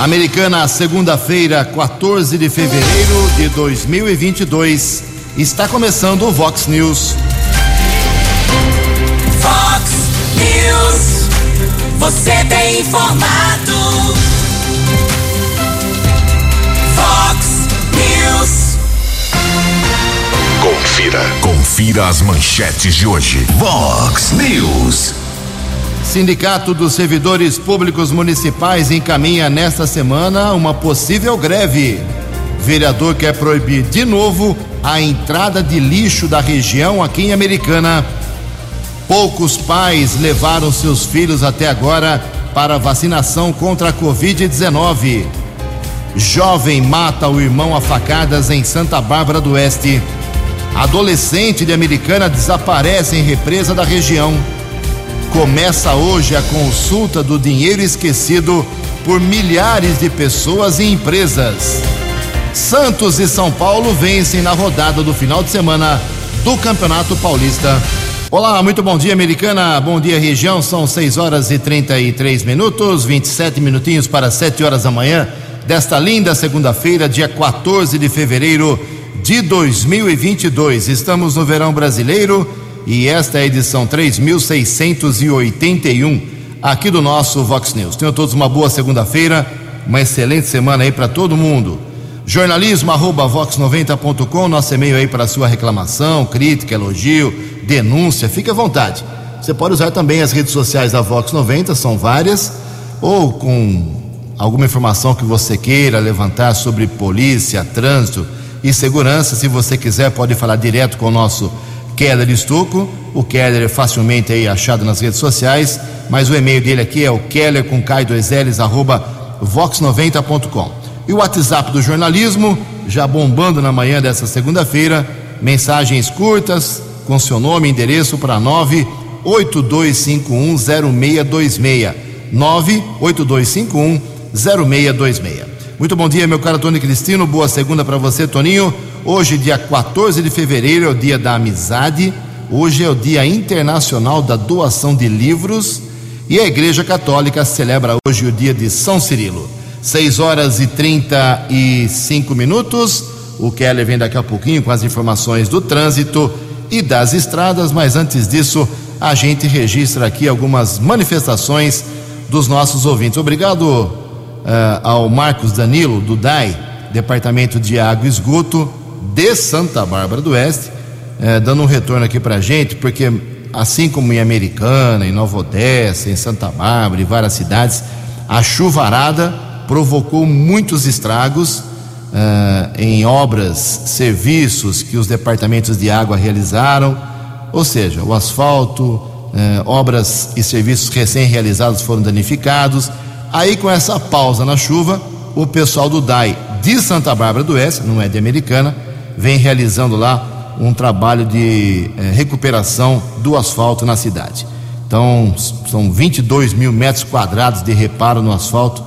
Americana, segunda-feira, 14 de fevereiro de 2022. Está começando o Vox News. Vox News. Você tem informado. Vox News. Confira. Confira as manchetes de hoje. Vox News. Sindicato dos Servidores Públicos Municipais encaminha nesta semana uma possível greve. Vereador quer proibir de novo a entrada de lixo da região aqui em Americana. Poucos pais levaram seus filhos até agora para vacinação contra a Covid-19. Jovem mata o irmão a facadas em Santa Bárbara do Oeste. Adolescente de Americana desaparece em represa da região. Começa hoje a consulta do dinheiro esquecido por milhares de pessoas e empresas. Santos e São Paulo vencem na rodada do final de semana do Campeonato Paulista. Olá, muito bom dia, americana. Bom dia, região. São 6 horas e 33 minutos, 27 minutinhos para 7 horas da manhã desta linda segunda-feira, dia 14 de fevereiro de 2022. Estamos no verão brasileiro e esta é a edição 3681 aqui do nosso Vox News. Tenham todos uma boa segunda-feira, uma excelente semana aí para todo mundo. Jornalismo arroba vox90.com, nosso e-mail aí para sua reclamação, crítica, elogio, denúncia, fique à vontade. Você pode usar também as redes sociais da Vox 90, são várias, ou com alguma informação que você queira levantar sobre polícia, trânsito e segurança. Se você quiser, pode falar direto com o nosso Keller Estuco. O Keller é facilmente aí achado nas redes sociais, mas o e-mail dele aqui é o keller com k2ls arroba vox90.com. E o WhatsApp do jornalismo, já bombando na manhã dessa segunda-feira, mensagens curtas com seu nome e endereço para 982510626. 982510626. Muito bom dia, meu caro Tony Cristino. Boa segunda para você, Toninho. Hoje, dia 14 de fevereiro, é o dia da amizade. Hoje é o dia internacional da doação de livros. E a Igreja Católica celebra hoje o dia de São Cirilo. 6 horas e 35 minutos. O Keller vem daqui a pouquinho com as informações do trânsito e das estradas, mas antes disso, a gente registra aqui algumas manifestações dos nossos ouvintes. Obrigado uh, ao Marcos Danilo, do DAI, Departamento de Água e Esgoto de Santa Bárbara do Oeste, uh, dando um retorno aqui para a gente, porque assim como em Americana, em Nova Odessa, em Santa Bárbara e várias cidades, a chuvarada provocou muitos estragos uh, em obras, serviços que os departamentos de água realizaram, ou seja, o asfalto, uh, obras e serviços recém-realizados foram danificados. Aí, com essa pausa na chuva, o pessoal do DAI de Santa Bárbara do Oeste, não é de Americana, vem realizando lá um trabalho de uh, recuperação do asfalto na cidade. Então, são 22 mil metros quadrados de reparo no asfalto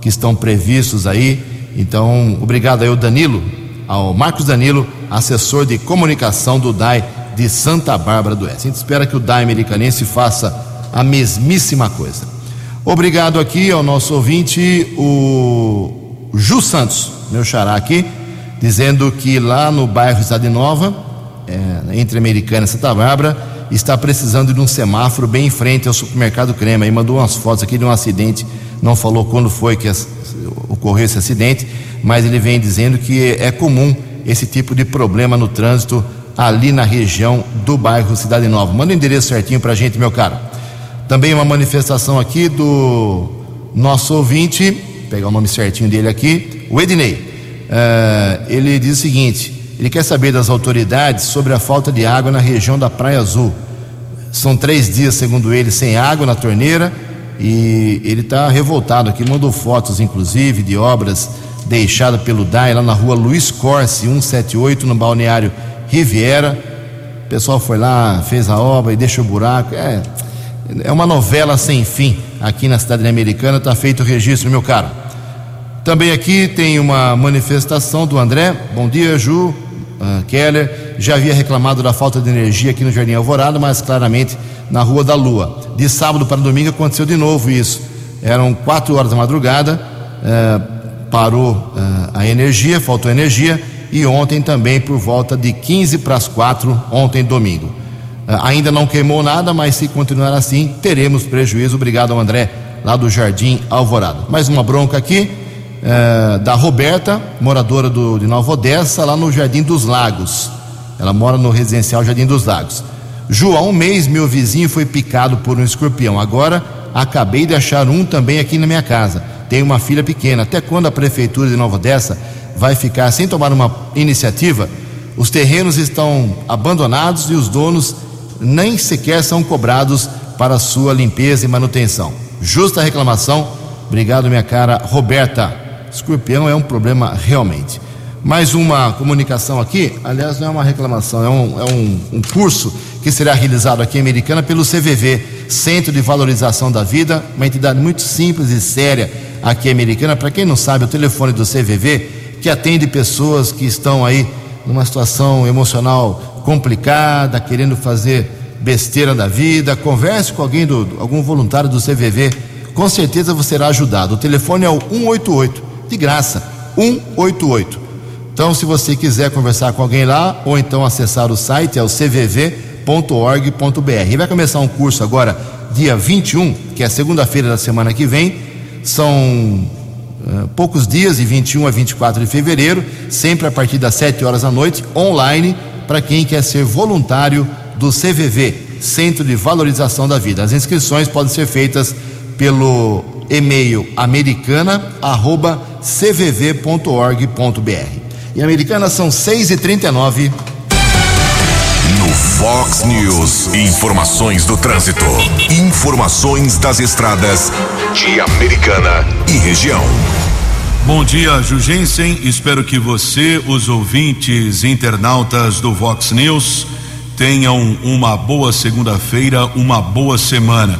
que estão previstos aí. Então, obrigado aí ao Danilo, ao Marcos Danilo, assessor de comunicação do DAI de Santa Bárbara do Oeste. A gente espera que o DAI americanense faça a mesmíssima coisa. Obrigado aqui ao nosso ouvinte, o Ju Santos, meu xará aqui, dizendo que lá no bairro Cidade Nova, é, entre Americana e Santa Bárbara, está precisando de um semáforo bem em frente ao supermercado Crema. Aí mandou umas fotos aqui de um acidente não falou quando foi que ocorreu esse acidente, mas ele vem dizendo que é comum esse tipo de problema no trânsito ali na região do bairro Cidade Nova. Manda o endereço certinho para a gente, meu caro. Também uma manifestação aqui do nosso ouvinte, pegar o nome certinho dele aqui, o Ednei. Uh, ele diz o seguinte: ele quer saber das autoridades sobre a falta de água na região da Praia Azul. São três dias, segundo ele, sem água na torneira e ele está revoltado aqui, mandou fotos inclusive de obras deixadas pelo DAI lá na rua Luiz Corse 178 no balneário Riviera. O pessoal foi lá, fez a obra e deixa o buraco. É, é uma novela sem fim aqui na cidade americana. Está feito o registro, meu caro. Também aqui tem uma manifestação do André. Bom dia, Ju. Uh, Keller já havia reclamado da falta de energia aqui no Jardim Alvorada, mas claramente na Rua da Lua. De sábado para domingo aconteceu de novo isso. Eram quatro horas da madrugada, eh, parou eh, a energia, faltou energia, e ontem também por volta de 15 para as 4, ontem domingo. Eh, ainda não queimou nada, mas se continuar assim, teremos prejuízo. Obrigado ao André, lá do Jardim Alvorada. Mais uma bronca aqui, eh, da Roberta, moradora do, de Nova Odessa, lá no Jardim dos Lagos. Ela mora no residencial Jardim dos Lagos. Ju, há um mês meu vizinho foi picado por um escorpião. Agora acabei de achar um também aqui na minha casa. Tenho uma filha pequena. Até quando a prefeitura de Nova Odessa vai ficar sem tomar uma iniciativa? Os terrenos estão abandonados e os donos nem sequer são cobrados para sua limpeza e manutenção. Justa reclamação. Obrigado, minha cara Roberta. Escorpião é um problema realmente. Mais uma comunicação aqui, aliás, não é uma reclamação, é um, é um, um curso que será realizado aqui em Americana pelo CVV, Centro de Valorização da Vida, uma entidade muito simples e séria aqui em Americana. Para quem não sabe, o telefone do CVV, que atende pessoas que estão aí numa situação emocional complicada, querendo fazer besteira da vida, converse com alguém, do, algum voluntário do CVV, com certeza você será ajudado. O telefone é o 188, de graça, 188. Então, se você quiser conversar com alguém lá, ou então acessar o site, é o cvv.org.br. Vai começar um curso agora, dia 21, que é segunda-feira da semana que vem. São uh, poucos dias, de 21 a 24 de fevereiro, sempre a partir das 7 horas da noite, online, para quem quer ser voluntário do CVV, Centro de Valorização da Vida. As inscrições podem ser feitas pelo e-mail americana.cvv.org.br. Em Americana são 6 e 39 No Fox News, informações do trânsito. Informações das estradas de Americana e região. Bom dia, Jugensen. Espero que você, os ouvintes internautas do Vox News, tenham uma boa segunda-feira, uma boa semana.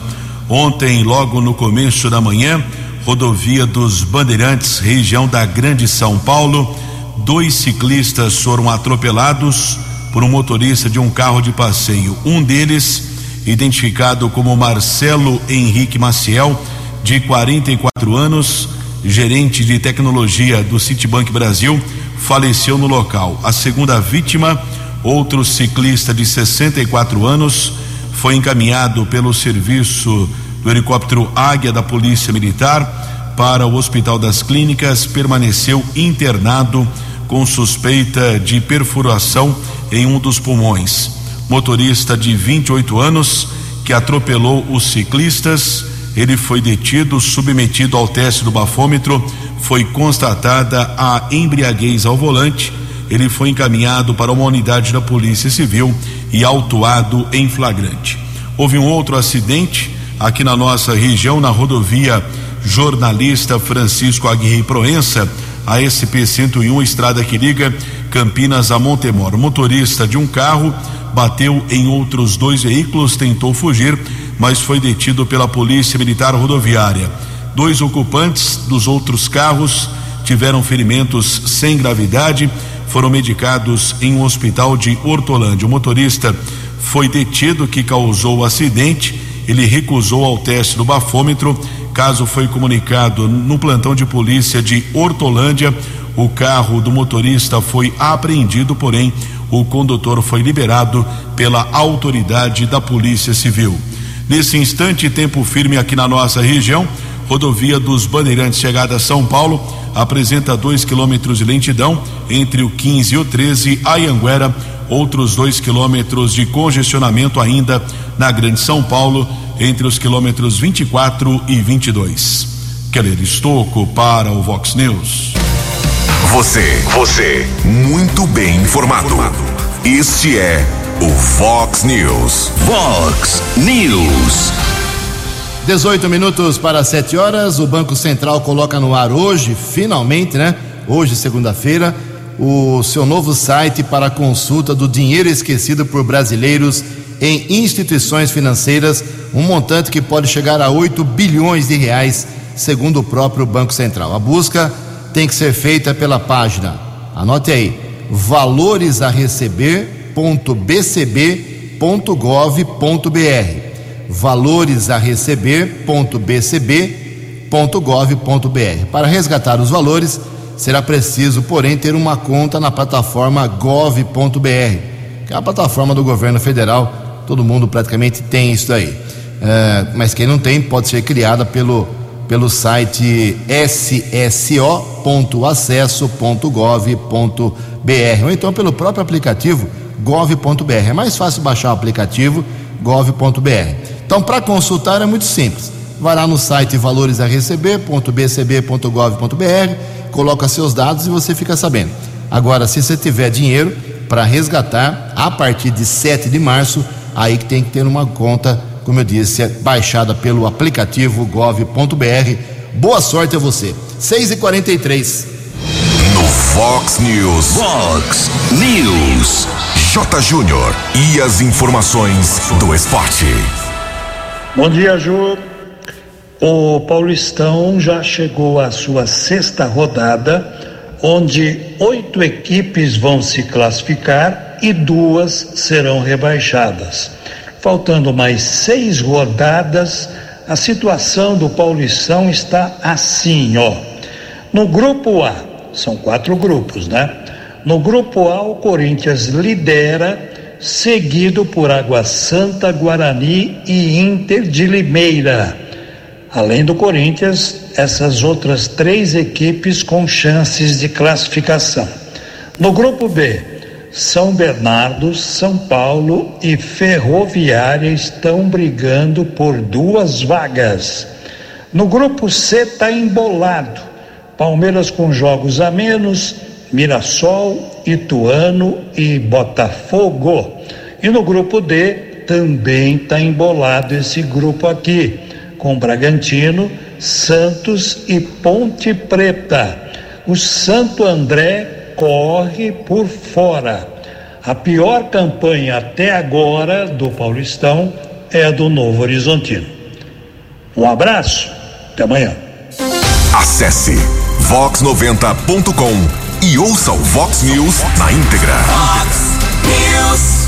Ontem, logo no começo da manhã, rodovia dos Bandeirantes, região da Grande São Paulo, dois ciclistas foram atropelados por um motorista de um carro de passeio. Um deles, identificado como Marcelo Henrique Maciel, de 44 anos, gerente de tecnologia do Citibank Brasil, faleceu no local. A segunda vítima, outro ciclista de 64 anos, foi encaminhado pelo serviço do helicóptero Águia da Polícia Militar para o Hospital das Clínicas, permaneceu internado com suspeita de perfuração em um dos pulmões. Motorista de 28 anos que atropelou os ciclistas, ele foi detido, submetido ao teste do bafômetro, foi constatada a embriaguez ao volante. Ele foi encaminhado para uma unidade da Polícia Civil e autuado em flagrante. Houve um outro acidente aqui na nossa região, na rodovia Jornalista Francisco Aguirre Proença a SP-101, estrada que liga Campinas a Montemor. Motorista de um carro bateu em outros dois veículos, tentou fugir, mas foi detido pela Polícia Militar Rodoviária. Dois ocupantes dos outros carros tiveram ferimentos sem gravidade, foram medicados em um hospital de Hortolândia. O motorista foi detido que causou o acidente, ele recusou ao teste do bafômetro caso foi comunicado no plantão de polícia de Hortolândia. O carro do motorista foi apreendido, porém o condutor foi liberado pela autoridade da Polícia Civil. Nesse instante, tempo firme aqui na nossa região, rodovia dos Bandeirantes chegada a São Paulo apresenta 2 quilômetros de lentidão entre o 15 e o 13, Ayanguera, outros 2 quilômetros de congestionamento ainda na Grande São Paulo entre os quilômetros 24 e 22. Keller Estocco para o Vox News. Você, você, muito bem informado. Este é o Fox News. Fox News. 18 minutos para 7 horas. O Banco Central coloca no ar hoje, finalmente, né? Hoje, segunda-feira, o seu novo site para consulta do dinheiro esquecido por brasileiros em instituições financeiras, um montante que pode chegar a 8 bilhões de reais, segundo o próprio Banco Central. A busca tem que ser feita pela página, anote aí, valores a receber.bcb.gov.br. Valores a receber.bcb.gov.br. Para resgatar os valores, será preciso, porém, ter uma conta na plataforma gov.br, que é a plataforma do governo federal. Todo mundo praticamente tem isso aí. É, mas quem não tem pode ser criada pelo, pelo site sso.acesso.gov.br ou então pelo próprio aplicativo gov.br. É mais fácil baixar o aplicativo gov.br. Então, para consultar é muito simples. Vai lá no site valoresareceber.bcb.gov.br, coloca seus dados e você fica sabendo. Agora, se você tiver dinheiro para resgatar, a partir de 7 de março, aí que tem que ter uma conta, como eu disse, baixada pelo aplicativo gov.br. Boa sorte a você. 6h43. No Fox News. Fox News. J. Júnior. E as informações do esporte. Bom dia, Ju. O Paulistão já chegou à sua sexta rodada, onde oito equipes vão se classificar e duas serão rebaixadas. Faltando mais seis rodadas, a situação do Paulistão está assim, ó. No grupo A, são quatro grupos, né? No grupo A, o Corinthians lidera, seguido por Água Santa, Guarani e Inter de Limeira. Além do Corinthians, essas outras três equipes com chances de classificação. No grupo B, São Bernardo, São Paulo e Ferroviária estão brigando por duas vagas. No grupo C está embolado. Palmeiras com jogos a menos, Mirassol, Ituano e Botafogo. E no grupo D também está embolado esse grupo aqui, com Bragantino, Santos e Ponte Preta. O Santo André corre por fora. A pior campanha até agora do Paulistão é a do Novo Horizontino. Um abraço, até amanhã. Acesse vox90.com e ouça o Vox News na íntegra. Fox News.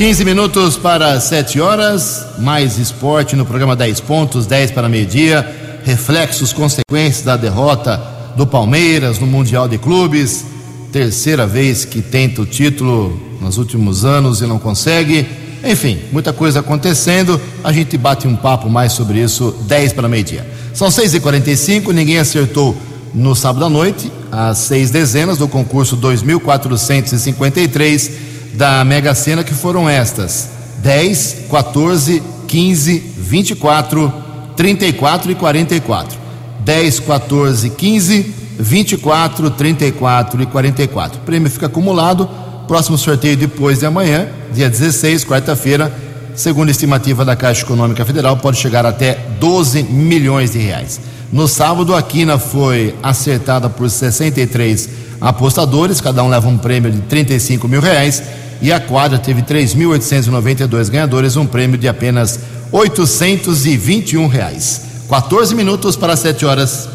15 minutos para 7 horas, mais esporte no programa 10 pontos, 10 para meio-dia. Reflexos, consequências da derrota do Palmeiras no Mundial de Clubes. Terceira vez que tenta o título nos últimos anos e não consegue. Enfim, muita coisa acontecendo. A gente bate um papo mais sobre isso, 10 para meio-dia. São 6h45, ninguém acertou no sábado à noite as seis dezenas do concurso 2453 da Mega Sena, que foram estas: 10, 14, 15, 24, 34 e 44. 10, 14, 15, 24, 34 e 44. O prêmio fica acumulado. Próximo sorteio depois de amanhã, dia 16, quarta-feira. Segundo a estimativa da Caixa Econômica Federal, pode chegar até 12 milhões de reais. No sábado, a quina foi acertada por 63 apostadores, cada um leva um prêmio de 35 mil reais. E a quadra teve 3.892 ganhadores, um prêmio de apenas 821 reais. 14 minutos para 7 horas.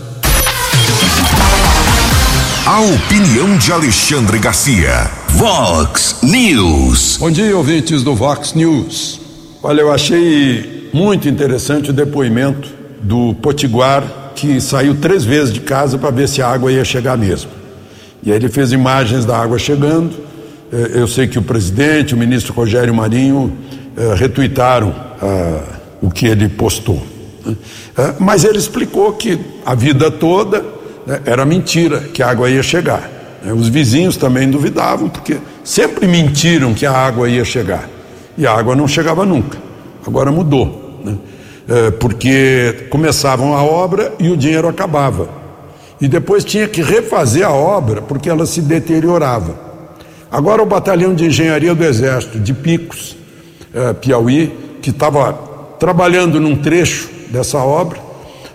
A opinião de Alexandre Garcia. Vox News. Bom dia, ouvintes do Vox News. Olha, eu achei muito interessante o depoimento do Potiguar, que saiu três vezes de casa para ver se a água ia chegar mesmo. E aí ele fez imagens da água chegando. Eh, Eu sei que o presidente, o ministro Rogério Marinho, eh, retuitaram ah, o que ele postou. né? Ah, Mas ele explicou que a vida toda né, era mentira, que a água ia chegar. né? Os vizinhos também duvidavam, porque sempre mentiram que a água ia chegar. E a água não chegava nunca. Agora mudou. É, porque começavam a obra e o dinheiro acabava. E depois tinha que refazer a obra porque ela se deteriorava. Agora o batalhão de engenharia do Exército de Picos, eh, Piauí, que estava trabalhando num trecho dessa obra,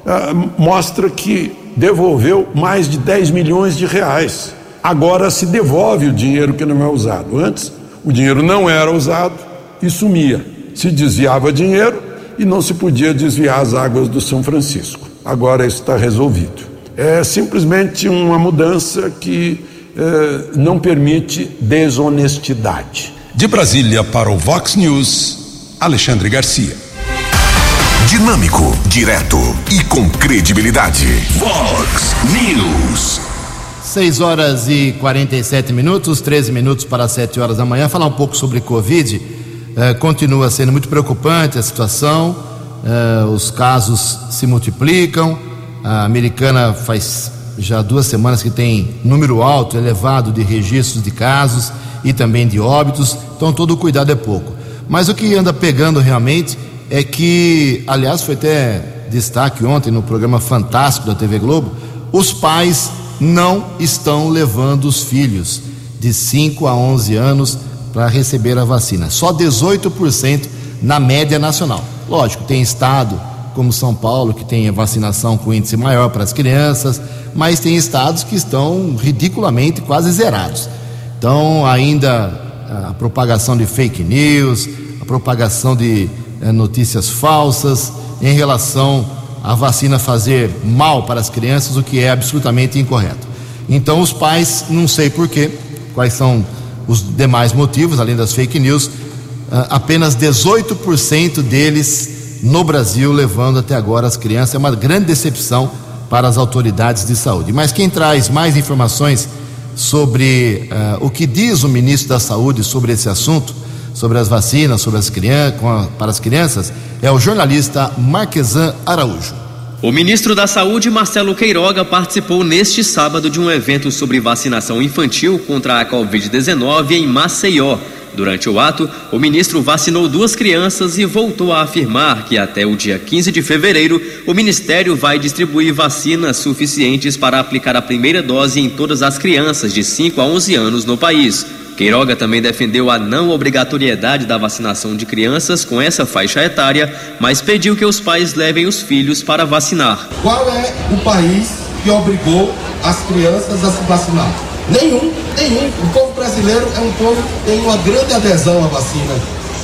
eh, mostra que devolveu mais de 10 milhões de reais. Agora se devolve o dinheiro que não é usado. Antes, o dinheiro não era usado e sumia. Se desviava dinheiro e não se podia desviar as águas do São Francisco. Agora isso está resolvido. É simplesmente uma mudança que eh, não permite desonestidade. De Brasília para o Vox News, Alexandre Garcia. Dinâmico, direto e com credibilidade. Vox News. 6 horas e 47 minutos, 13 minutos para 7 horas da manhã. Falar um pouco sobre Covid. Eh, continua sendo muito preocupante a situação. Eh, os casos se multiplicam. A americana faz já duas semanas que tem número alto, elevado de registros de casos e também de óbitos. Então todo cuidado é pouco. Mas o que anda pegando realmente é que, aliás, foi até destaque ontem no programa Fantástico da TV Globo, os pais não estão levando os filhos de 5 a 11 anos para receber a vacina. Só 18% na média nacional. Lógico, tem estado como São Paulo que tem a vacinação com índice maior para as crianças, mas tem estados que estão ridiculamente quase zerados. Então, ainda a propagação de fake news, a propagação de é, notícias falsas em relação à vacina fazer mal para as crianças, o que é absolutamente incorreto. Então, os pais, não sei porquê, quais são os demais motivos, além das fake news, ah, apenas 18% deles no Brasil levando até agora as crianças. É uma grande decepção para as autoridades de saúde. Mas quem traz mais informações sobre uh, o que diz o ministro da Saúde sobre esse assunto sobre as vacinas, sobre as crianças, para as crianças, é o jornalista Marquesan Araújo. O ministro da Saúde, Marcelo Queiroga, participou neste sábado de um evento sobre vacinação infantil contra a Covid-19 em Maceió. Durante o ato, o ministro vacinou duas crianças e voltou a afirmar que até o dia 15 de fevereiro o ministério vai distribuir vacinas suficientes para aplicar a primeira dose em todas as crianças de 5 a 11 anos no país. Queiroga também defendeu a não obrigatoriedade da vacinação de crianças com essa faixa etária, mas pediu que os pais levem os filhos para vacinar. Qual é o país que obrigou as crianças a se vacinar? Nenhum, nenhum. O povo brasileiro é um povo que tem uma grande adesão à vacina.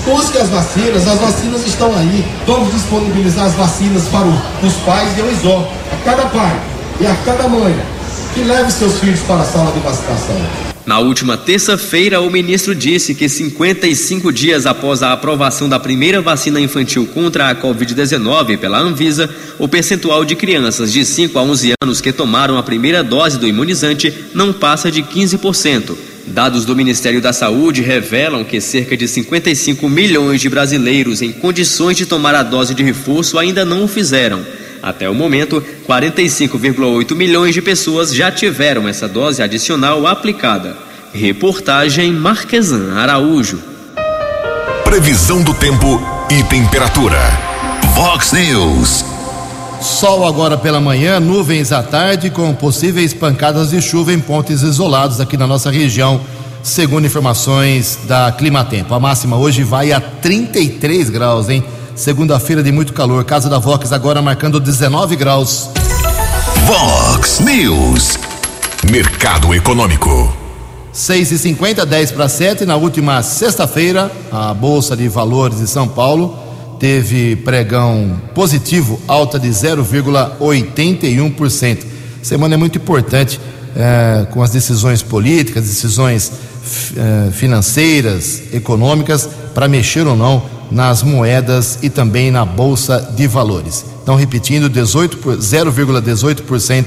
Busque as vacinas, as vacinas estão aí. Vamos disponibilizar as vacinas para os pais e eu exorto a cada pai e a cada mãe que leve seus filhos para a sala de vacinação. Na última terça-feira, o ministro disse que 55 dias após a aprovação da primeira vacina infantil contra a Covid-19 pela Anvisa, o percentual de crianças de 5 a 11 anos que tomaram a primeira dose do imunizante não passa de 15%. Dados do Ministério da Saúde revelam que cerca de 55 milhões de brasileiros em condições de tomar a dose de reforço ainda não o fizeram. Até o momento, 45,8 milhões de pessoas já tiveram essa dose adicional aplicada. Reportagem Marquesan Araújo. Previsão do tempo e temperatura. Vox News. Sol agora pela manhã, nuvens à tarde, com possíveis pancadas de chuva em pontos isolados aqui na nossa região, segundo informações da Climatempo. A máxima hoje vai a 33 graus, hein? Segunda-feira de muito calor. Casa da Vox agora marcando 19 graus. Vox News. Mercado Econômico. 6 e 50 10 para 7. Na última sexta-feira, a Bolsa de Valores de São Paulo teve pregão positivo, alta de 0,81%. Semana é muito importante é, com as decisões políticas, decisões é, financeiras, econômicas, para mexer ou não nas moedas e também na bolsa de valores. Então, repetindo, 0,18%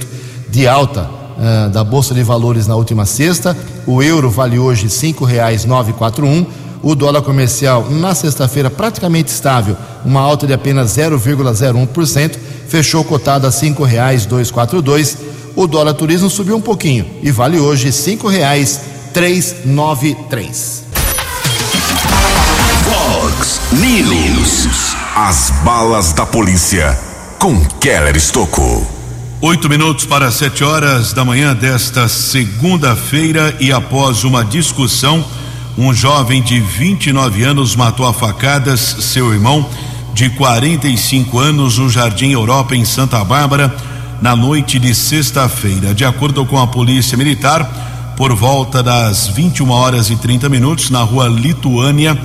de alta uh, da bolsa de valores na última sexta. O euro vale hoje R$ 5,941. O dólar comercial na sexta-feira praticamente estável, uma alta de apenas 0,01%, fechou cotado a R$ 5,242. O dólar turismo subiu um pouquinho e vale hoje R$ 5,393. News. As balas da polícia com Keller Estocou. Oito minutos para sete horas da manhã desta segunda-feira e após uma discussão, um jovem de 29 anos matou a facadas seu irmão de 45 anos no Jardim Europa em Santa Bárbara na noite de sexta-feira. De acordo com a Polícia Militar, por volta das 21 horas e 30 minutos na rua Lituânia,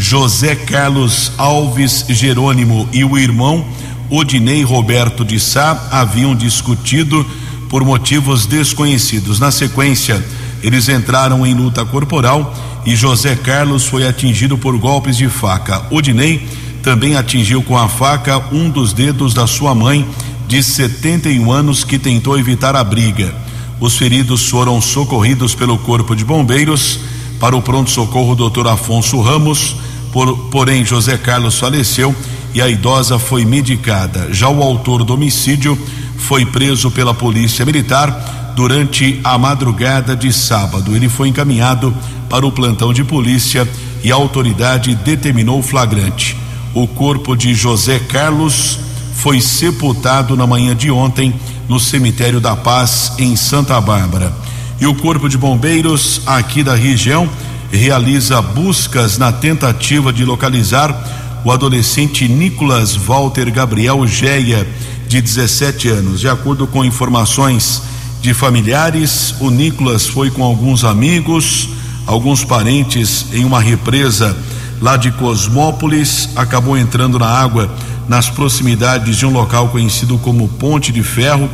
José Carlos Alves Jerônimo e o irmão Odinei Roberto de Sá haviam discutido por motivos desconhecidos. Na sequência, eles entraram em luta corporal e José Carlos foi atingido por golpes de faca. Odinei também atingiu com a faca um dos dedos da sua mãe, de 71 anos, que tentou evitar a briga. Os feridos foram socorridos pelo Corpo de Bombeiros para o pronto-socorro Dr. Afonso Ramos, por, porém José Carlos faleceu e a idosa foi medicada. Já o autor do homicídio foi preso pela Polícia Militar durante a madrugada de sábado. Ele foi encaminhado para o plantão de polícia e a autoridade determinou o flagrante. O corpo de José Carlos foi sepultado na manhã de ontem no cemitério da Paz em Santa Bárbara. E o Corpo de Bombeiros aqui da região realiza buscas na tentativa de localizar o adolescente Nicolas Walter Gabriel Geia, de 17 anos. De acordo com informações de familiares, o Nicolas foi com alguns amigos, alguns parentes em uma represa lá de Cosmópolis, acabou entrando na água nas proximidades de um local conhecido como Ponte de Ferro.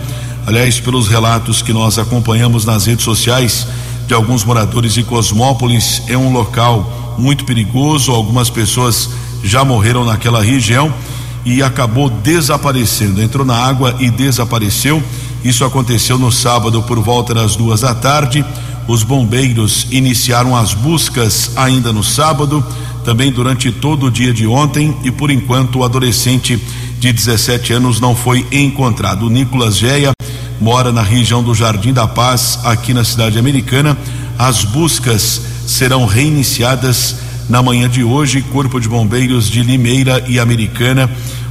Aliás, pelos relatos que nós acompanhamos nas redes sociais de alguns moradores de Cosmópolis, é um local muito perigoso. Algumas pessoas já morreram naquela região e acabou desaparecendo. Entrou na água e desapareceu. Isso aconteceu no sábado por volta das duas da tarde. Os bombeiros iniciaram as buscas ainda no sábado também durante todo o dia de ontem e por enquanto o adolescente de 17 anos não foi encontrado. O Nicolas Geia mora na região do Jardim da Paz, aqui na cidade americana. As buscas serão reiniciadas na manhã de hoje. Corpo de Bombeiros de Limeira e Americana.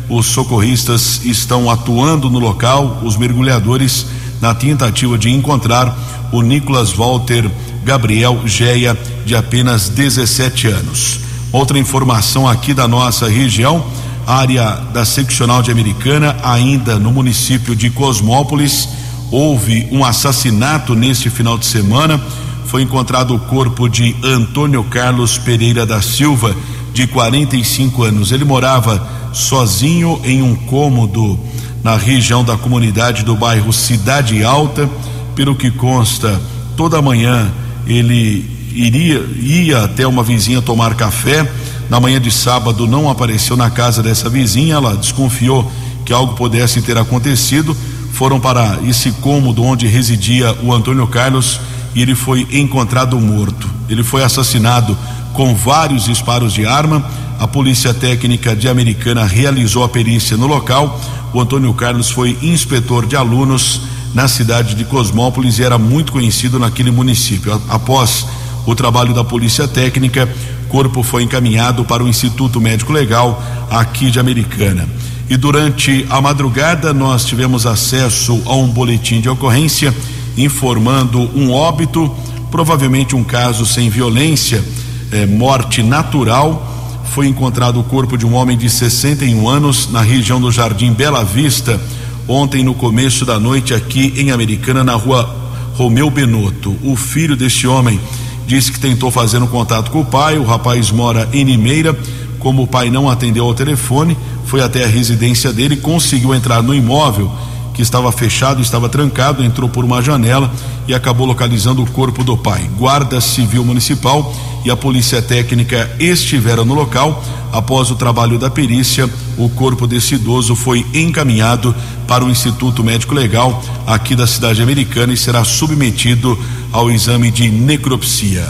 Os socorristas estão atuando no local, os mergulhadores, na tentativa de encontrar o Nicolas Walter Gabriel Geia, de apenas 17 anos. Outra informação aqui da nossa região, área da seccional de Americana, ainda no município de Cosmópolis, houve um assassinato neste final de semana. Foi encontrado o corpo de Antônio Carlos Pereira da Silva, de 45 anos. Ele morava sozinho em um cômodo na região da comunidade do bairro Cidade Alta. Pelo que consta, toda manhã ele iria ia até uma vizinha tomar café. Na manhã de sábado não apareceu na casa dessa vizinha, ela desconfiou que algo pudesse ter acontecido. Foram para esse cômodo onde residia o Antônio Carlos e ele foi encontrado morto. Ele foi assassinado com vários disparos de arma. A polícia técnica de Americana realizou a perícia no local. O Antônio Carlos foi inspetor de alunos na cidade de Cosmópolis e era muito conhecido naquele município. Após o trabalho da Polícia Técnica, corpo foi encaminhado para o Instituto Médico Legal aqui de Americana. E durante a madrugada nós tivemos acesso a um boletim de ocorrência informando um óbito, provavelmente um caso sem violência, eh, morte natural. Foi encontrado o corpo de um homem de 61 anos na região do Jardim Bela Vista, ontem no começo da noite aqui em Americana, na rua Romeu Benotto. O filho deste homem disse que tentou fazer um contato com o pai. O rapaz mora em Limeira. Como o pai não atendeu ao telefone, foi até a residência dele, conseguiu entrar no imóvel que estava fechado, estava trancado, entrou por uma janela e acabou localizando o corpo do pai. Guarda Civil Municipal e a Polícia Técnica estiveram no local. Após o trabalho da perícia, o corpo desse idoso foi encaminhado para o Instituto Médico Legal aqui da cidade americana e será submetido ao exame de necropsia.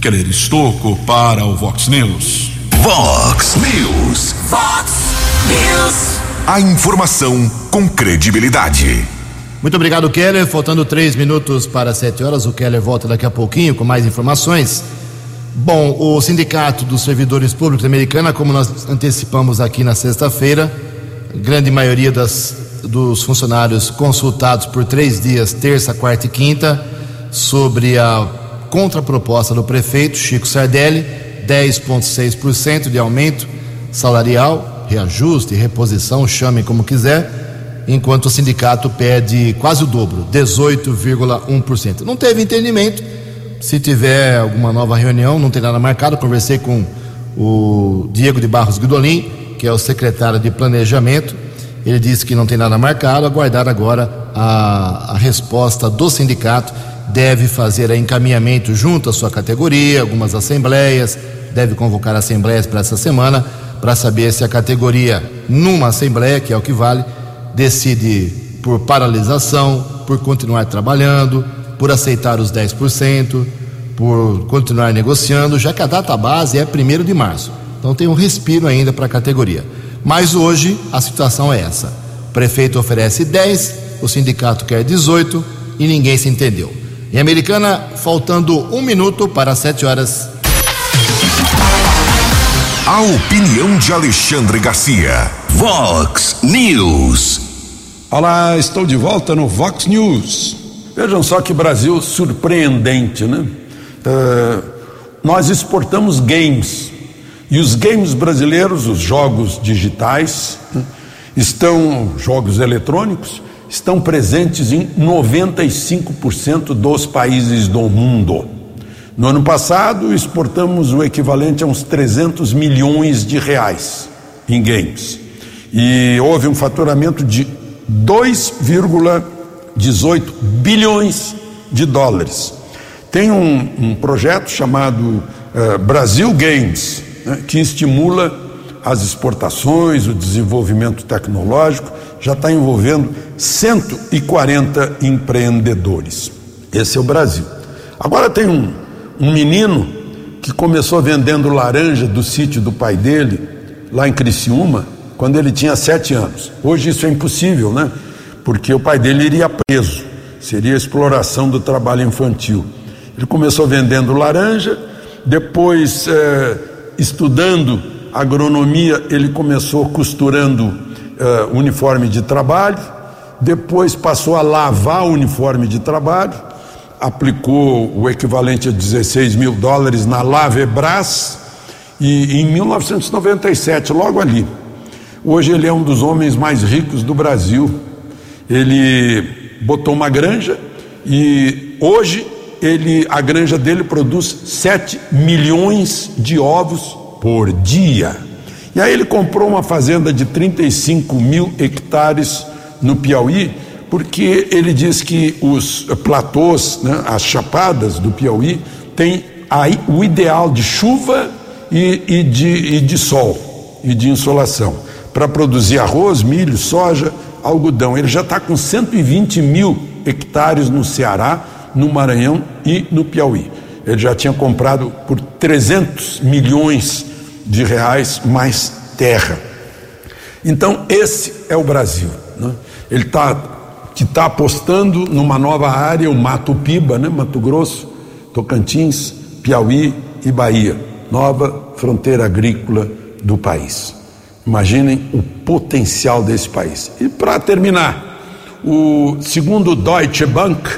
Keller Estocco para o Vox News. Vox News. Fox News. A informação com credibilidade. Muito obrigado, Keller. Faltando três minutos para sete horas, o Keller volta daqui a pouquinho com mais informações. Bom, o Sindicato dos Servidores Públicos Americana, como nós antecipamos aqui na sexta-feira, grande maioria das, dos funcionários consultados por três dias, terça, quarta e quinta, sobre a contraproposta do prefeito Chico Sardelli, 10,6% de aumento salarial, reajuste, reposição, chamem como quiser, enquanto o sindicato pede quase o dobro, 18,1%. Não teve entendimento. Se tiver alguma nova reunião, não tem nada marcado. Conversei com o Diego de Barros Guidolin, que é o secretário de Planejamento. Ele disse que não tem nada marcado, aguardar agora a, a resposta do sindicato. Deve fazer encaminhamento junto à sua categoria, algumas assembleias, deve convocar assembleias para essa semana para saber se a categoria, numa assembleia, que é o que vale, decide por paralisação, por continuar trabalhando, por aceitar os 10%, por continuar negociando, já que a data base é 1 de março. Então tem um respiro ainda para a categoria. Mas hoje a situação é essa: o prefeito oferece 10, o sindicato quer 18 e ninguém se entendeu. Em Americana, faltando um minuto para as 7 horas. A opinião de Alexandre Garcia. Vox News. Olá, estou de volta no Vox News. Vejam só que Brasil surpreendente, né? Uh, nós exportamos games e os games brasileiros, os jogos digitais, né, estão, jogos eletrônicos, estão presentes em 95% dos países do mundo. No ano passado, exportamos o equivalente a uns 300 milhões de reais em games. E houve um faturamento de 2,18 bilhões de dólares. Tem um, um projeto chamado uh, Brasil Games, né, que estimula as exportações, o desenvolvimento tecnológico, já está envolvendo 140 empreendedores. Esse é o Brasil. Agora tem um, um menino que começou vendendo laranja do sítio do pai dele, lá em Criciúma, quando ele tinha sete anos. Hoje isso é impossível, né? Porque o pai dele iria preso, seria exploração do trabalho infantil. Ele começou vendendo laranja, depois, eh, estudando agronomia, ele começou costurando eh, uniforme de trabalho, depois passou a lavar o uniforme de trabalho, aplicou o equivalente a 16 mil dólares na Lavebras e em 1997, logo ali, hoje ele é um dos homens mais ricos do Brasil. Ele botou uma granja e hoje ele, a granja dele produz 7 milhões de ovos por dia. E aí ele comprou uma fazenda de 35 mil hectares no Piauí, porque ele diz que os platôs, né, as chapadas do Piauí, têm o ideal de chuva e, e, de, e de sol e de insolação para produzir arroz, milho, soja, algodão. Ele já está com 120 mil hectares no Ceará, no Maranhão e no Piauí. Ele já tinha comprado por 300 milhões de reais mais terra. Então, esse é o Brasil. Né? Ele está que está apostando numa nova área, o Mato Piba, né? Mato Grosso, Tocantins, Piauí e Bahia, nova fronteira agrícola do país. Imaginem o potencial desse país. E para terminar, o segundo Deutsche Bank,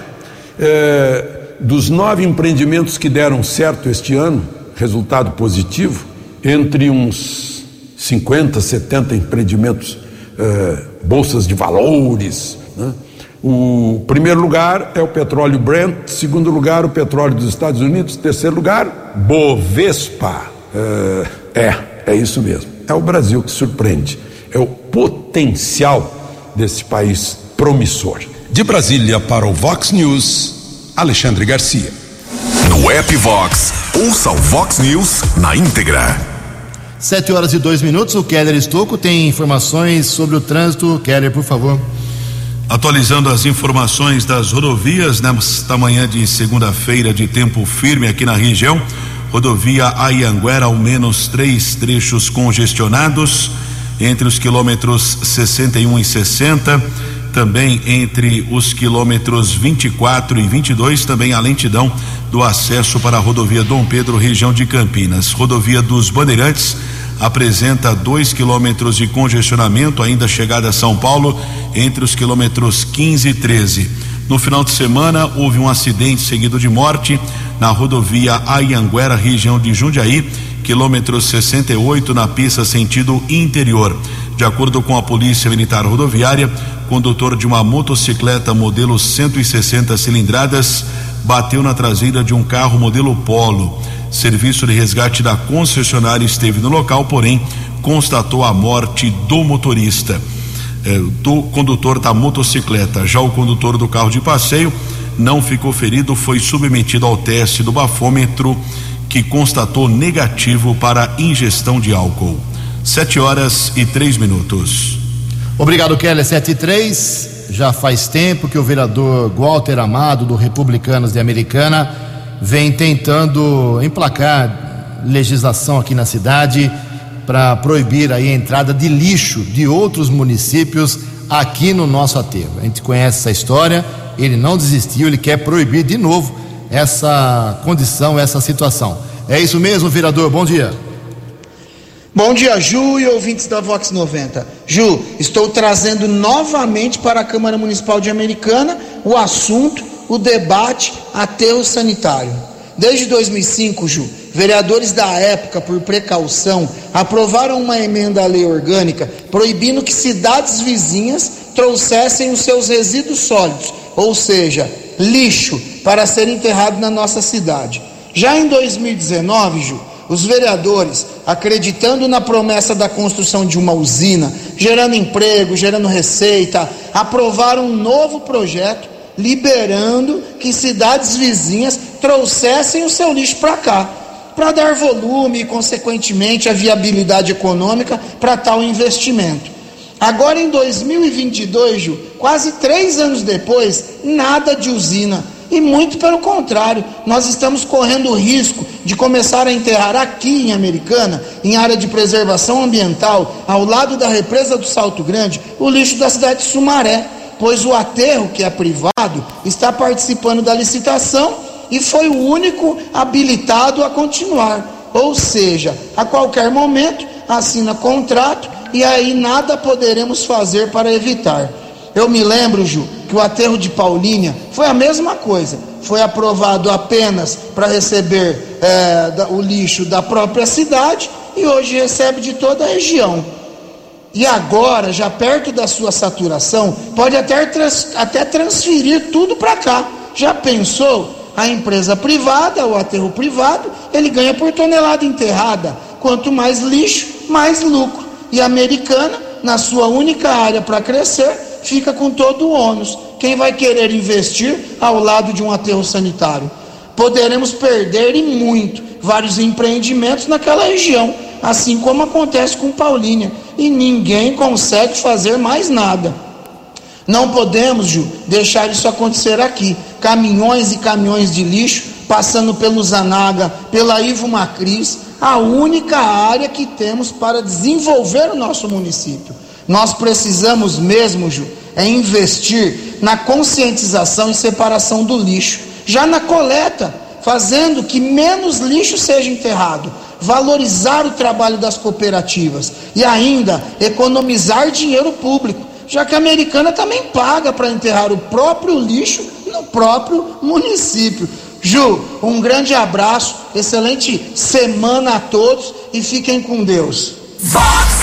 é, dos nove empreendimentos que deram certo este ano, resultado positivo, entre uns 50, 70 empreendimentos, é, bolsas de valores, né? O primeiro lugar é o petróleo Brent, segundo lugar o petróleo dos Estados Unidos, terceiro lugar Bovespa. É, é, é isso mesmo. É o Brasil que surpreende. É o potencial desse país promissor. De Brasília para o Vox News, Alexandre Garcia. No app Vox, ouça o Vox News na íntegra. Sete horas e dois minutos. O Keller Estocco tem informações sobre o trânsito. Keller, por favor. Atualizando as informações das rodovias nesta manhã de segunda-feira de tempo firme aqui na região. Rodovia Ayanguera, ao menos três trechos congestionados entre os quilômetros 61 e 60, também entre os quilômetros 24 e 22, também a lentidão do acesso para a rodovia Dom Pedro, região de Campinas. Rodovia dos Bandeirantes apresenta dois quilômetros de congestionamento, ainda chegada a São Paulo, entre os quilômetros 15 e 13. No final de semana, houve um acidente seguido de morte na rodovia Ayanguera, região de Jundiaí, quilômetro 68, na pista sentido interior. De acordo com a Polícia Militar Rodoviária, condutor de uma motocicleta modelo 160 cilindradas bateu na traseira de um carro modelo Polo. Serviço de resgate da concessionária esteve no local, porém constatou a morte do motorista, eh, do condutor da motocicleta. Já o condutor do carro de passeio não ficou ferido, foi submetido ao teste do bafômetro que constatou negativo para ingestão de álcool. Sete horas e três minutos. Obrigado, Keller. Sete e três. Já faz tempo que o vereador Walter Amado, do Republicanos de Americana, vem tentando emplacar legislação aqui na cidade para proibir a entrada de lixo de outros municípios aqui no nosso aterro. A gente conhece essa história, ele não desistiu, ele quer proibir de novo essa condição, essa situação. É isso mesmo, vereador? Bom dia. Bom dia, Ju e ouvintes da Vox 90. Ju, estou trazendo novamente para a Câmara Municipal de Americana o assunto, o debate aterro sanitário. Desde 2005, Ju, vereadores da época, por precaução, aprovaram uma emenda à lei orgânica proibindo que cidades vizinhas trouxessem os seus resíduos sólidos, ou seja, lixo, para ser enterrado na nossa cidade. Já em 2019, Ju, os vereadores, acreditando na promessa da construção de uma usina, gerando emprego, gerando receita, aprovaram um novo projeto liberando que cidades vizinhas trouxessem o seu lixo para cá, para dar volume e, consequentemente, a viabilidade econômica para tal investimento. Agora, em 2022, Ju, quase três anos depois, nada de usina e muito pelo contrário, nós estamos correndo o risco de começar a enterrar aqui em Americana, em área de preservação ambiental, ao lado da represa do Salto Grande, o lixo da cidade de Sumaré, pois o aterro, que é privado, está participando da licitação e foi o único habilitado a continuar. Ou seja, a qualquer momento assina contrato e aí nada poderemos fazer para evitar. Eu me lembro, Ju, que o aterro de Paulínia foi a mesma coisa. Foi aprovado apenas para receber é, o lixo da própria cidade e hoje recebe de toda a região. E agora, já perto da sua saturação, pode até, trans, até transferir tudo para cá. Já pensou? A empresa privada, o aterro privado, ele ganha por tonelada enterrada. Quanto mais lixo, mais lucro. E a americana, na sua única área para crescer, fica com todo o ônus. Quem vai querer investir ao lado de um aterro sanitário? Poderemos perder e muito vários empreendimentos naquela região, assim como acontece com Paulínia, e ninguém consegue fazer mais nada. Não podemos, Ju, deixar isso acontecer aqui. Caminhões e caminhões de lixo passando pelo Zanaga, pela Ivo Macris, a única área que temos para desenvolver o nosso município. Nós precisamos mesmo, Ju, é investir na conscientização e separação do lixo, já na coleta, fazendo que menos lixo seja enterrado, valorizar o trabalho das cooperativas e ainda economizar dinheiro público, já que a americana também paga para enterrar o próprio lixo no próprio município. Ju, um grande abraço, excelente semana a todos e fiquem com Deus. Vox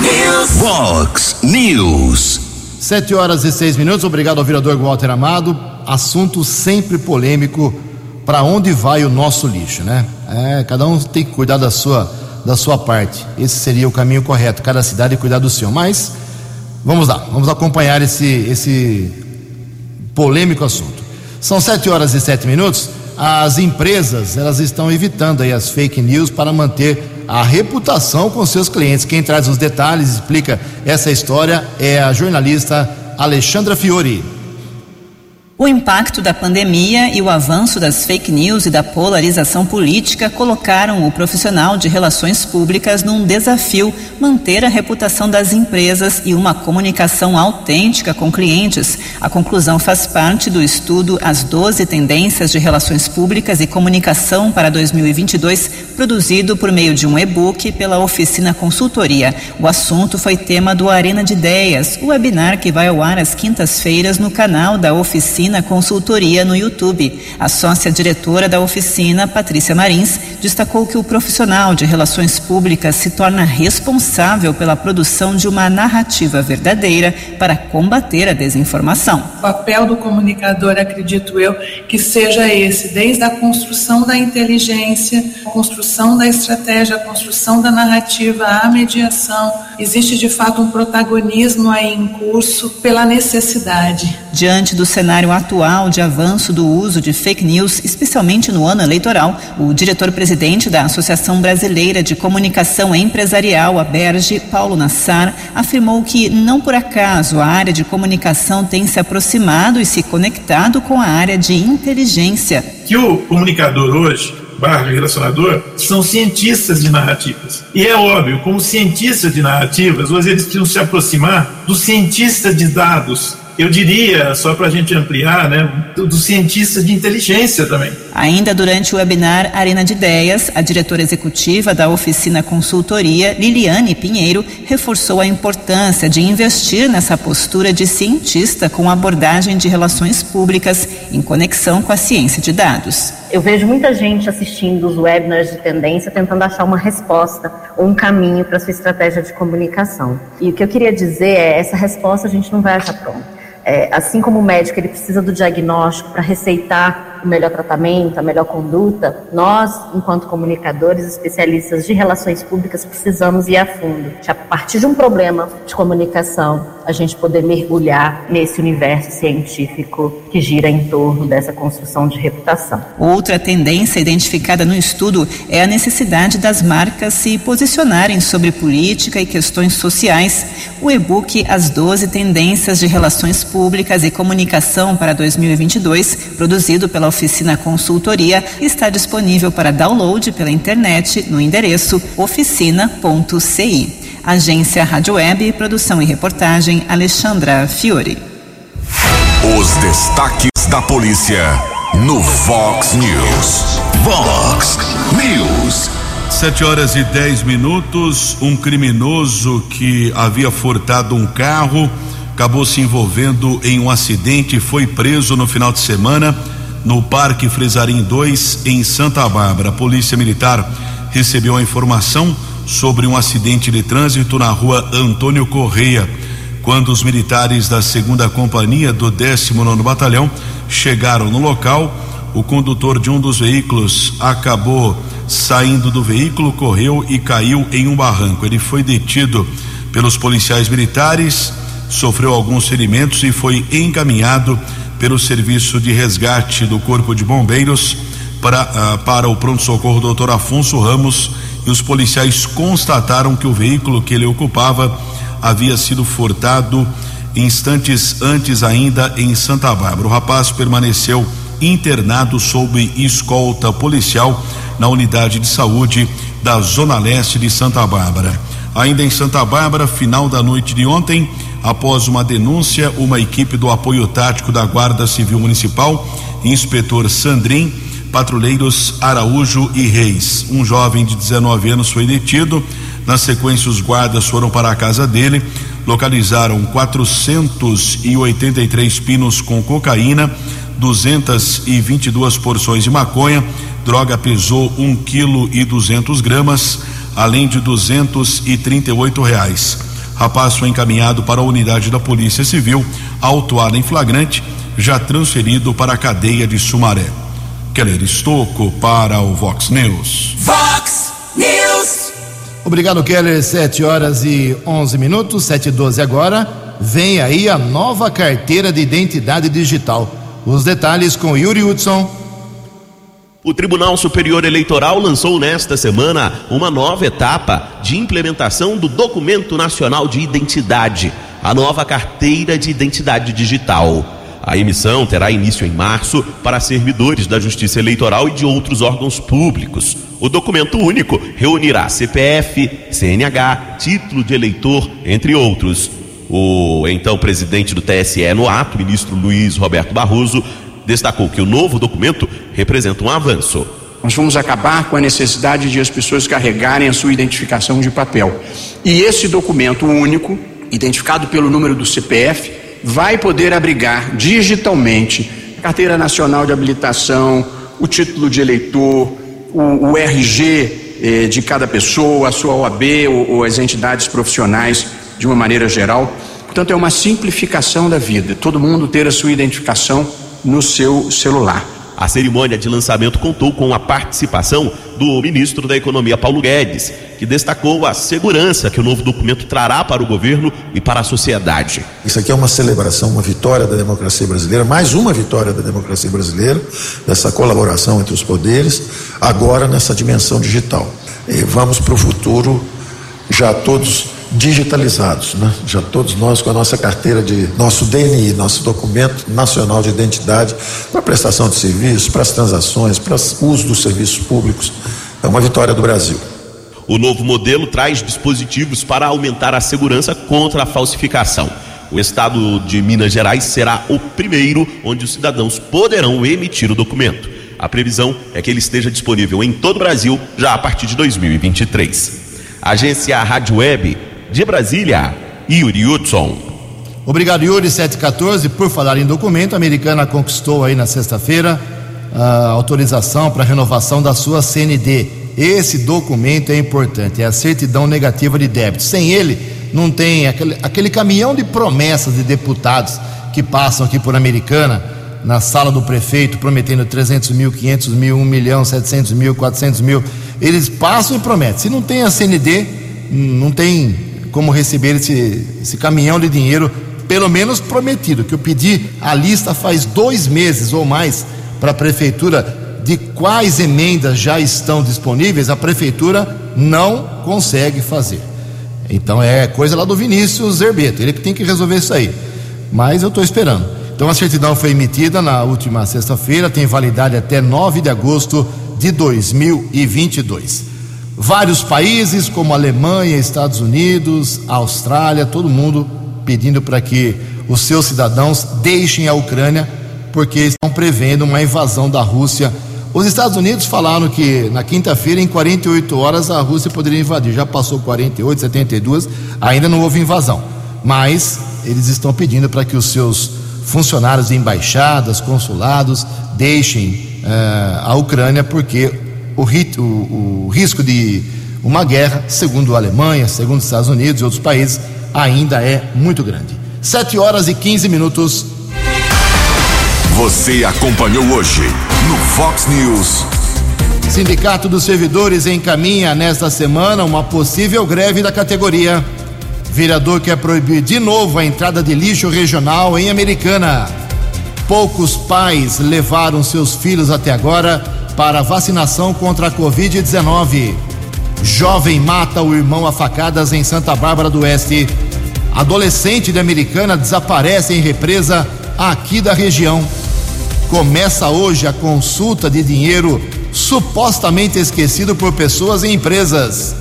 News. Vox News. Sete horas e seis minutos. Obrigado ao vereador Walter Amado. Assunto sempre polêmico. Para onde vai o nosso lixo, né? É, cada um tem que cuidar da sua, da sua parte. Esse seria o caminho correto. Cada cidade cuidar do seu. Mas vamos lá, vamos acompanhar esse, esse polêmico assunto. São sete horas e sete minutos. As empresas elas estão evitando aí as fake news para manter a reputação com seus clientes. Quem traz os detalhes, explica essa história é a jornalista Alexandra Fiore. O impacto da pandemia e o avanço das fake news e da polarização política colocaram o profissional de relações públicas num desafio manter a reputação das empresas e uma comunicação autêntica com clientes. A conclusão faz parte do estudo As 12 Tendências de Relações Públicas e Comunicação para 2022, produzido por meio de um e-book pela Oficina Consultoria. O assunto foi tema do Arena de Ideias, o webinar que vai ao ar às quintas-feiras no canal da Oficina Oficina Consultoria no YouTube. A sócia diretora da oficina, Patrícia Marins, destacou que o profissional de relações públicas se torna responsável pela produção de uma narrativa verdadeira para combater a desinformação. O papel do comunicador, acredito eu, que seja esse, desde a construção da inteligência, a construção da estratégia, a construção da narrativa, a mediação existe de fato um protagonismo aí em curso pela necessidade. Diante do cenário atual de avanço do uso de fake news, especialmente no ano eleitoral, o diretor-presidente da Associação Brasileira de Comunicação Empresarial, a Berge, Paulo Nassar, afirmou que não por acaso a área de comunicação tem se aproximado e se conectado com a área de inteligência. Que o comunicador hoje barra relacionador são cientistas de narrativas. E é óbvio, como cientistas de narrativas, hoje eles precisam se aproximar dos cientistas de dados, eu diria, só para a gente ampliar, né, dos cientistas de inteligência também. Ainda durante o webinar Arena de Ideias, a diretora executiva da oficina consultoria, Liliane Pinheiro, reforçou a importância de investir nessa postura de cientista com abordagem de relações públicas em conexão com a ciência de dados. Eu vejo muita gente assistindo os webinars de tendência tentando achar uma resposta ou um caminho para sua estratégia de comunicação. E o que eu queria dizer é, essa resposta a gente não vai achar pronta. É, assim como o médico ele precisa do diagnóstico para receitar o melhor tratamento, a melhor conduta, nós, enquanto comunicadores, especialistas de relações públicas, precisamos ir a fundo. A partir de um problema de comunicação, a gente poder mergulhar nesse universo científico que gira em torno dessa construção de reputação. Outra tendência identificada no estudo é a necessidade das marcas se posicionarem sobre política e questões sociais. O e-book As 12 Tendências de Relações Públicas e Comunicação para 2022, produzido pela Oficina Consultoria, está disponível para download pela internet no endereço oficina.ci. Agência Rádio Web, produção e reportagem Alexandra Fiore. Os destaques da polícia no Vox News. Vox News. Sete horas e dez minutos. Um criminoso que havia furtado um carro acabou se envolvendo em um acidente e foi preso no final de semana no Parque Fresarim 2, em Santa Bárbara. A Polícia Militar recebeu a informação sobre um acidente de trânsito na rua Antônio Correia. Quando os militares da segunda companhia do 19 Batalhão chegaram no local, o condutor de um dos veículos acabou saindo do veículo, correu e caiu em um barranco. Ele foi detido pelos policiais militares, sofreu alguns ferimentos e foi encaminhado pelo serviço de resgate do Corpo de Bombeiros para, uh, para o pronto-socorro doutor Afonso Ramos e os policiais constataram que o veículo que ele ocupava havia sido furtado instantes antes ainda em Santa Bárbara. O rapaz permaneceu internado sob escolta policial na unidade de saúde da Zona Leste de Santa Bárbara. Ainda em Santa Bárbara, final da noite de ontem, após uma denúncia, uma equipe do apoio tático da Guarda Civil Municipal, inspetor Sandrin, patrulheiros Araújo e Reis. Um jovem de 19 anos foi detido. Na sequência, os guardas foram para a casa dele, localizaram 483 pinos com cocaína, 222 porções de maconha. Droga pesou um quilo e 200 gramas, além de 238 reais. Rapaz foi encaminhado para a unidade da Polícia Civil, autuado em flagrante, já transferido para a cadeia de Sumaré. Keller Estocco para o Vox News. Vox News. Obrigado, Keller. 7 horas e 11 minutos, 7 e 12 agora. Vem aí a nova carteira de identidade digital. Os detalhes com Yuri Hudson. O Tribunal Superior Eleitoral lançou nesta semana uma nova etapa de implementação do Documento Nacional de Identidade, a nova carteira de identidade digital. A emissão terá início em março para servidores da Justiça Eleitoral e de outros órgãos públicos. O documento único reunirá CPF, CNH, título de eleitor, entre outros. O então presidente do TSE no ato, ministro Luiz Roberto Barroso, destacou que o novo documento representa um avanço. Nós vamos acabar com a necessidade de as pessoas carregarem a sua identificação de papel. E esse documento único, identificado pelo número do CPF, vai poder abrigar digitalmente a carteira nacional de habilitação, o título de eleitor, o, o RG eh, de cada pessoa, a sua OAB ou, ou as entidades profissionais de uma maneira geral. Portanto, é uma simplificação da vida, todo mundo ter a sua identificação no seu celular. A cerimônia de lançamento contou com a participação do ministro da Economia, Paulo Guedes, que destacou a segurança que o novo documento trará para o governo e para a sociedade. Isso aqui é uma celebração, uma vitória da democracia brasileira, mais uma vitória da democracia brasileira, dessa colaboração entre os poderes, agora nessa dimensão digital. E vamos para o futuro já todos digitalizados, né? já todos nós com a nossa carteira de nosso DNI, nosso documento nacional de identidade para prestação de serviços, para as transações, para o uso dos serviços públicos. É uma vitória do Brasil. O novo modelo traz dispositivos para aumentar a segurança contra a falsificação. O estado de Minas Gerais será o primeiro onde os cidadãos poderão emitir o documento. A previsão é que ele esteja disponível em todo o Brasil já a partir de 2023. Agência Rádio Web de Brasília, Yuri Hudson. Obrigado, Yuri 714. Por falar em documento, a americana conquistou aí na sexta-feira a autorização para renovação da sua CND. Esse documento é importante, é a certidão negativa de débito. Sem ele, não tem aquele, aquele caminhão de promessas de deputados que passam aqui por Americana, na sala do prefeito, prometendo 300 mil, 500 mil, 1 milhão, 700 mil, 400 mil. Eles passam e prometem. Se não tem a CND, não tem como receber esse, esse caminhão de dinheiro, pelo menos prometido, que eu pedi a lista faz dois meses ou mais para a prefeitura de quais emendas já estão disponíveis, a prefeitura não consegue fazer. Então é coisa lá do Vinícius Zerbeto, ele que tem que resolver isso aí. Mas eu estou esperando. Então a certidão foi emitida na última sexta-feira, tem validade até 9 de agosto de 2022. Vários países, como Alemanha, Estados Unidos, Austrália, todo mundo pedindo para que os seus cidadãos deixem a Ucrânia, porque estão prevendo uma invasão da Rússia. Os Estados Unidos falaram que na quinta-feira, em 48 horas, a Rússia poderia invadir. Já passou 48, 72, ainda não houve invasão. Mas eles estão pedindo para que os seus funcionários de embaixadas, consulados, deixem uh, a Ucrânia, porque o, o, o risco de uma guerra, segundo a Alemanha, segundo os Estados Unidos e outros países, ainda é muito grande. 7 horas e 15 minutos. Você acompanhou hoje no Fox News. Sindicato dos Servidores encaminha nesta semana uma possível greve da categoria. Vereador quer proibir de novo a entrada de lixo regional em Americana. Poucos pais levaram seus filhos até agora para vacinação contra a Covid-19. Jovem mata o irmão a facadas em Santa Bárbara do Oeste. Adolescente de Americana desaparece em represa aqui da região. Começa hoje a consulta de dinheiro supostamente esquecido por pessoas e empresas.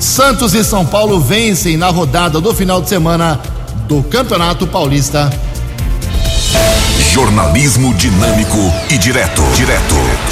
Santos e São Paulo vencem na rodada do final de semana do Campeonato Paulista. Jornalismo dinâmico e direto. Direto.